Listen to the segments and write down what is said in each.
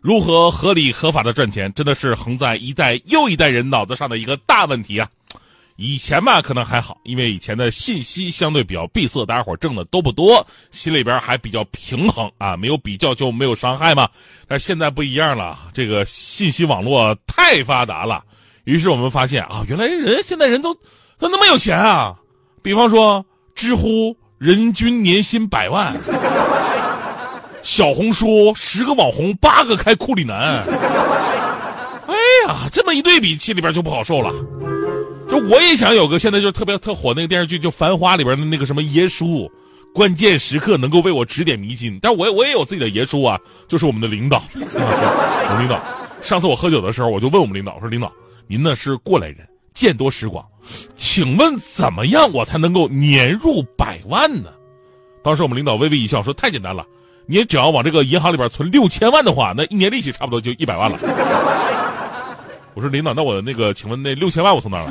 如何合理合法的赚钱，真的是横在一代又一代人脑子上的一个大问题啊！以前吧，可能还好，因为以前的信息相对比较闭塞，大家伙挣的都不多，心里边还比较平衡啊，没有比较就没有伤害嘛。但现在不一样了，这个信息网络太发达了，于是我们发现啊，原来人现在人都都那么有钱啊！比方说，知乎人均年薪百万。小红书十个网红八个开库里南，哎呀，这么一对比，心里边就不好受了。就我也想有个现在就特别特火那个电视剧，就《繁花》里边的那个什么耶稣，关键时刻能够为我指点迷津。但我我也有自己的耶稣啊，就是我们的领导。我们领导，上次我喝酒的时候，我就问我们领导，我说领导，您呢是过来人，见多识广，请问怎么样我才能够年入百万呢？当时我们领导微微一笑，说太简单了。你只要往这个银行里边存六千万的话，那一年利息差不多就一百万了。我说领导，那我那个，请问那六千万我从哪来？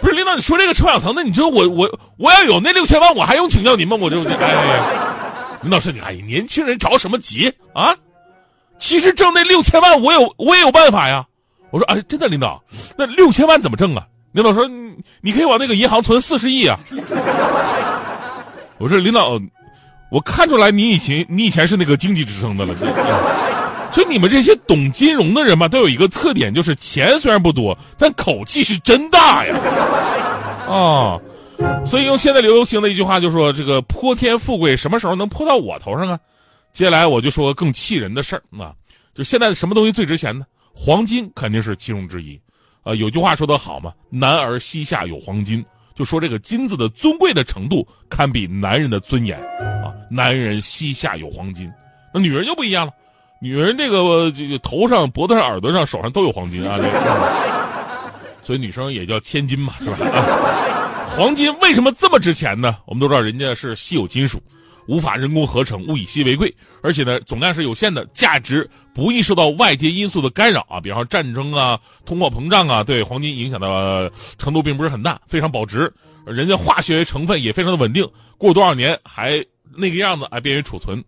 不是领导，你说这个臭氧层，那你说我我我要有那六千万，我还用请教您吗？我就哎，领导说你哎，年轻人着什么急啊？其实挣那六千万，我有我也有办法呀。我说哎，真的领导，那六千万怎么挣啊？领导说你你可以往那个银行存四十亿啊。我说领导。我看出来你以前你以前是那个经济之声的了，所以你们这些懂金融的人嘛，都有一个特点，就是钱虽然不多，但口气是真大呀，啊，所以用现在流行的一句话就说这个泼天富贵什么时候能泼到我头上啊？接下来我就说更气人的事儿啊，就现在什么东西最值钱呢？黄金肯定是其中之一，啊，有句话说得好嘛，男儿膝下有黄金。就说这个金子的尊贵的程度，堪比男人的尊严！男人膝下有黄金，那女人就不一样了，女人这个这个头上、脖子上、耳朵上、手上都有黄金啊，所以女生也叫千金嘛，是吧？黄金为什么这么值钱呢？我们都知道，人家是稀有金属。无法人工合成，物以稀为贵，而且呢，总量是有限的，价值不易受到外界因素的干扰啊，比方说战争啊、通货膨胀啊，对黄金影响的程度并不是很大，非常保值。人家化学成分也非常的稳定，过多少年还那个样子，啊便于储存。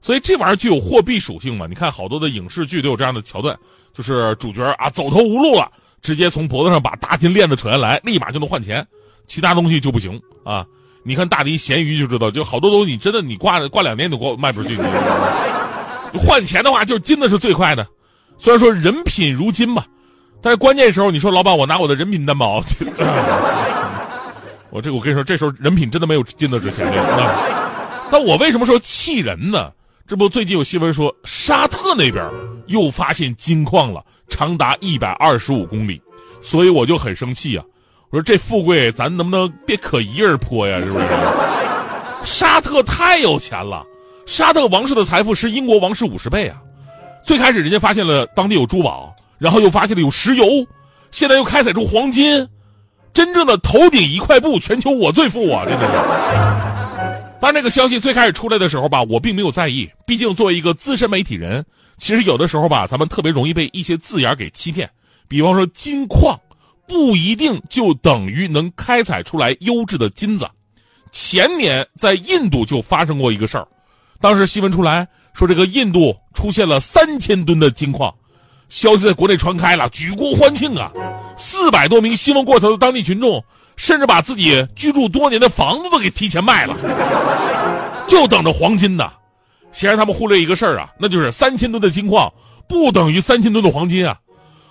所以这玩意儿具有货币属性嘛？你看好多的影视剧都有这样的桥段，就是主角啊走投无路了，直接从脖子上把大金链子扯下来，立马就能换钱，其他东西就不行啊。你看大迪咸鱼就知道，就好多东西真的你挂着挂两年都挂卖不出去。换钱的话，就是金子是最快的。虽然说人品如金吧，但是关键时候你说老板，我拿我的人品担保。我这我跟你说，这时候人品真的没有金子值钱了。那我为什么说气人呢？这不最近有新闻说沙特那边又发现金矿了，长达一百二十五公里，所以我就很生气啊。我说这富贵，咱能不能别可一人泼呀？是不是？沙特太有钱了，沙特王室的财富是英国王室五十倍啊！最开始人家发现了当地有珠宝，然后又发现了有石油，现在又开采出黄金，真正的头顶一块布，全球我最富啊！真的是。当这个消息最开始出来的时候吧，我并没有在意，毕竟作为一个资深媒体人，其实有的时候吧，咱们特别容易被一些字眼给欺骗，比方说金矿。不一定就等于能开采出来优质的金子。前年在印度就发生过一个事儿，当时新闻出来说这个印度出现了三千吨的金矿，消息在国内传开了，举国欢庆啊！四百多名兴奋过头的当地群众，甚至把自己居住多年的房子都给提前卖了，就等着黄金呢。显然他们忽略一个事儿啊，那就是三千吨的金矿不等于三千吨的黄金啊。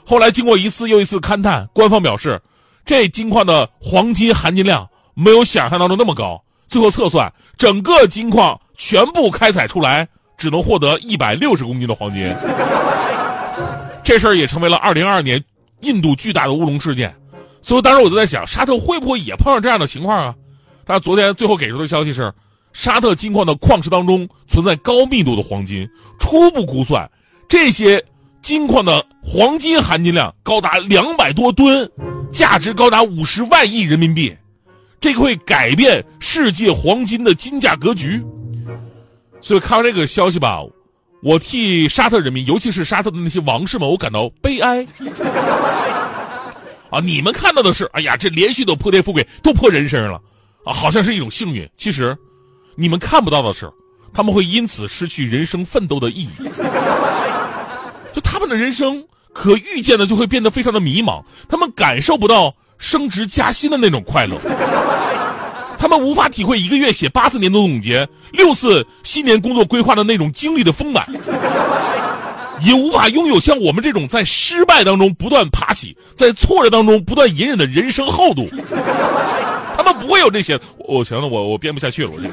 后来经过一次又一次勘探，官方表示，这金矿的黄金含金量没有想象当中那么高。最后测算，整个金矿全部开采出来，只能获得一百六十公斤的黄金。这事儿也成为了二零二二年印度巨大的乌龙事件。所以当时我就在想，沙特会不会也碰上这样的情况啊？但昨天最后给出的消息是，沙特金矿的矿石当中存在高密度的黄金，初步估算，这些。金矿的黄金含金量高达两百多吨，价值高达五十万亿人民币，这个会改变世界黄金的金价格局。所以看完这个消息吧，我替沙特人民，尤其是沙特的那些王室们，我感到悲哀。啊，你们看到的是，哎呀，这连续的破天富贵，都破人生了，啊，好像是一种幸运。其实，你们看不到的是，他们会因此失去人生奋斗的意义。就他们的人生可预见的就会变得非常的迷茫，他们感受不到升职加薪的那种快乐，他们无法体会一个月写八次年度总结、六次新年工作规划的那种经历的丰满。也无法拥有像我们这种在失败当中不断爬起，在挫折当中不断隐忍的人生厚度。他们不会有这些。我行了，我我编不下去了。我这，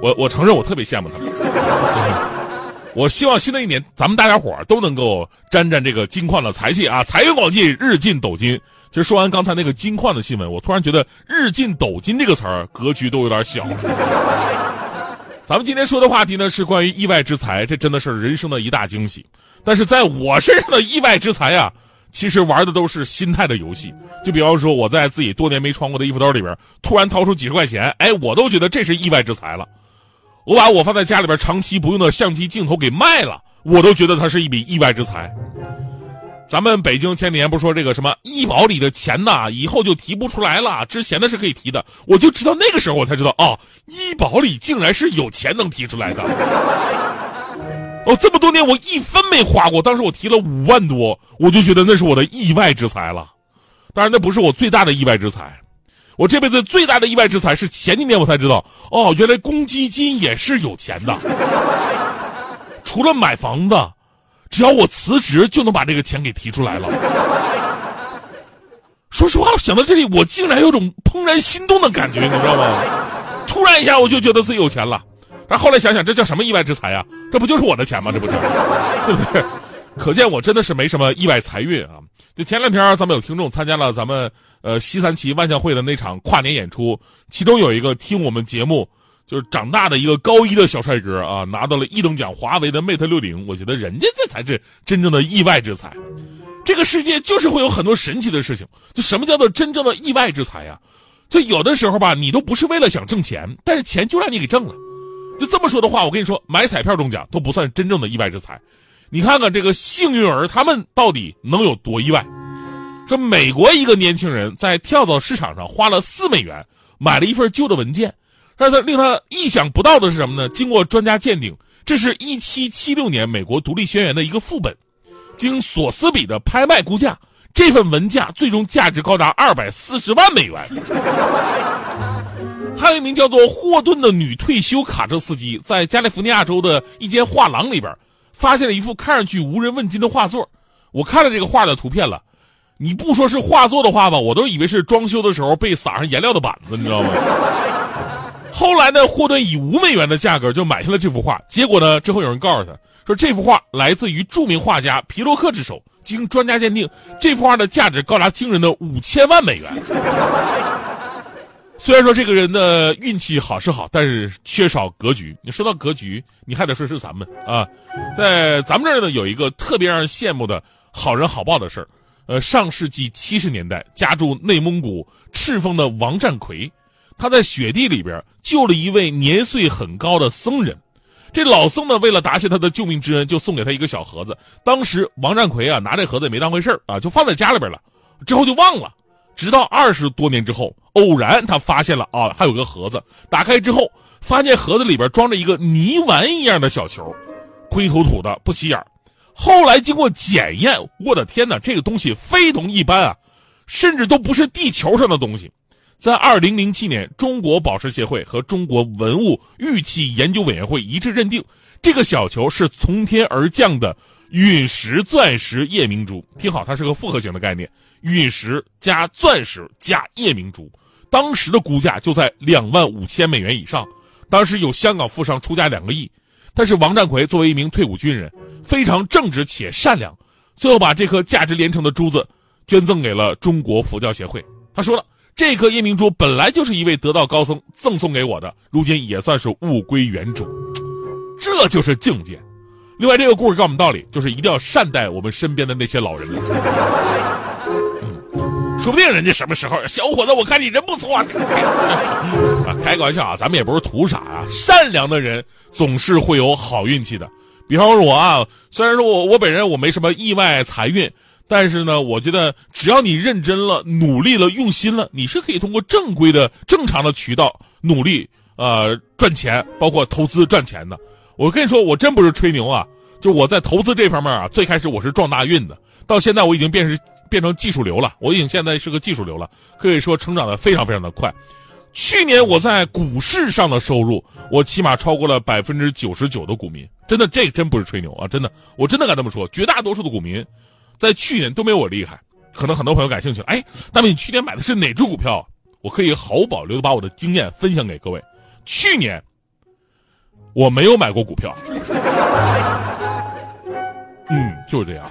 我我承认我特别羡慕他们。我希望新的一年咱们大家伙都能够沾沾这个金矿的财气啊，财源广进，日进斗金。其实说完刚才那个金矿的新闻，我突然觉得“日进斗金”这个词儿格局都有点小。咱们今天说的话题呢是关于意外之财，这真的是人生的一大惊喜。但是在我身上的意外之财啊，其实玩的都是心态的游戏。就比方说我在自己多年没穿过的衣服兜里边突然掏出几十块钱，哎，我都觉得这是意外之财了。我把我放在家里边长期不用的相机镜头给卖了，我都觉得它是一笔意外之财。咱们北京前几年不是说这个什么医保里的钱呐，以后就提不出来了，之前的是可以提的。我就知道那个时候我才知道哦，医保里竟然是有钱能提出来的。哦，这么多年我一分没花过，当时我提了五万多，我就觉得那是我的意外之财了。当然那不是我最大的意外之财，我这辈子最大的意外之财是前几年我才知道，哦，原来公积金也是有钱的。除了买房子。只要我辞职，就能把这个钱给提出来了。说实话，想到这里，我竟然有种怦然心动的感觉，你知道吗？突然一下，我就觉得自己有钱了。但后来想想，这叫什么意外之财啊？这不就是我的钱吗？这不是，对不对？可见我真的是没什么意外财运啊。就前两天，咱们有听众参加了咱们呃西三旗万象汇的那场跨年演出，其中有一个听我们节目。就是长大的一个高一的小帅哥啊，拿到了一等奖华为的 Mate 六零，我觉得人家这才是真正的意外之财。这个世界就是会有很多神奇的事情。就什么叫做真正的意外之财呀？就有的时候吧，你都不是为了想挣钱，但是钱就让你给挣了。就这么说的话，我跟你说，买彩票中奖都不算真正的意外之财。你看看这个幸运儿，他们到底能有多意外？说美国一个年轻人在跳蚤市场上花了四美元买了一份旧的文件。但是令他意想不到的是什么呢？经过专家鉴定，这是一七七六年美国独立宣言的一个副本。经索斯比的拍卖估价，这份文价最终价值高达二百四十万美元。还有一名叫做霍顿的女退休卡车司机，在加利福尼亚州的一间画廊里边，发现了一幅看上去无人问津的画作。我看了这个画的图片了，你不说是画作的话吧，我都以为是装修的时候被撒上颜料的板子，你知道吗？后来呢，霍顿以五美元的价格就买下了这幅画。结果呢，之后有人告诉他说，这幅画来自于著名画家皮洛克之手。经专家鉴定，这幅画的价值高达惊人的五千万美元。虽然说这个人的运气好是好，但是缺少格局。你说到格局，你还得说是咱们啊，在咱们这儿呢，有一个特别让人羡慕的好人好报的事儿。呃，上世纪七十年代，家住内蒙古赤峰的王占奎。他在雪地里边救了一位年岁很高的僧人，这老僧呢，为了答谢他的救命之恩，就送给他一个小盒子。当时王占奎啊，拿这盒子也没当回事啊，就放在家里边了，之后就忘了。直到二十多年之后，偶然他发现了啊，还有个盒子，打开之后，发现盒子里边装着一个泥丸一样的小球，灰土土的，不起眼。后来经过检验，我的天哪，这个东西非同一般啊，甚至都不是地球上的东西。在二零零七年，中国宝石协会和中国文物玉器研究委员会一致认定，这个小球是从天而降的陨石钻石夜明珠。听好，它是个复合型的概念，陨石加钻石加夜明珠，当时的估价就在两万五千美元以上。当时有香港富商出价两个亿，但是王占奎作为一名退伍军人，非常正直且善良，最后把这颗价值连城的珠子捐赠给了中国佛教协会。他说了。这颗夜明珠本来就是一位得道高僧赠送给我的，如今也算是物归原主，这就是境界。另外，这个故事告诉我们道理，就是一定要善待我们身边的那些老人。嗯，说不定人家什么时候，小伙子，我看你人不错啊。开个玩笑啊，咱们也不是图啥啊。善良的人总是会有好运气的。比方说我啊，虽然说我我本人我没什么意外财运，但是呢，我觉得只要你认真了、努力了、用心了，你是可以通过正规的、正常的渠道努力呃赚钱，包括投资赚钱的。我跟你说，我真不是吹牛啊，就我在投资这方面啊，最开始我是撞大运的，到现在我已经变成变成技术流了，我已经现在是个技术流了，可以说成长的非常非常的快。去年我在股市上的收入，我起码超过了百分之九十九的股民，真的，这真不是吹牛啊，真的，我真的敢这么说，绝大多数的股民，在去年都没有我厉害。可能很多朋友感兴趣，哎，那么你去年买的是哪只股票？我可以毫无保留的把我的经验分享给各位。去年我没有买过股票，嗯，就是这样。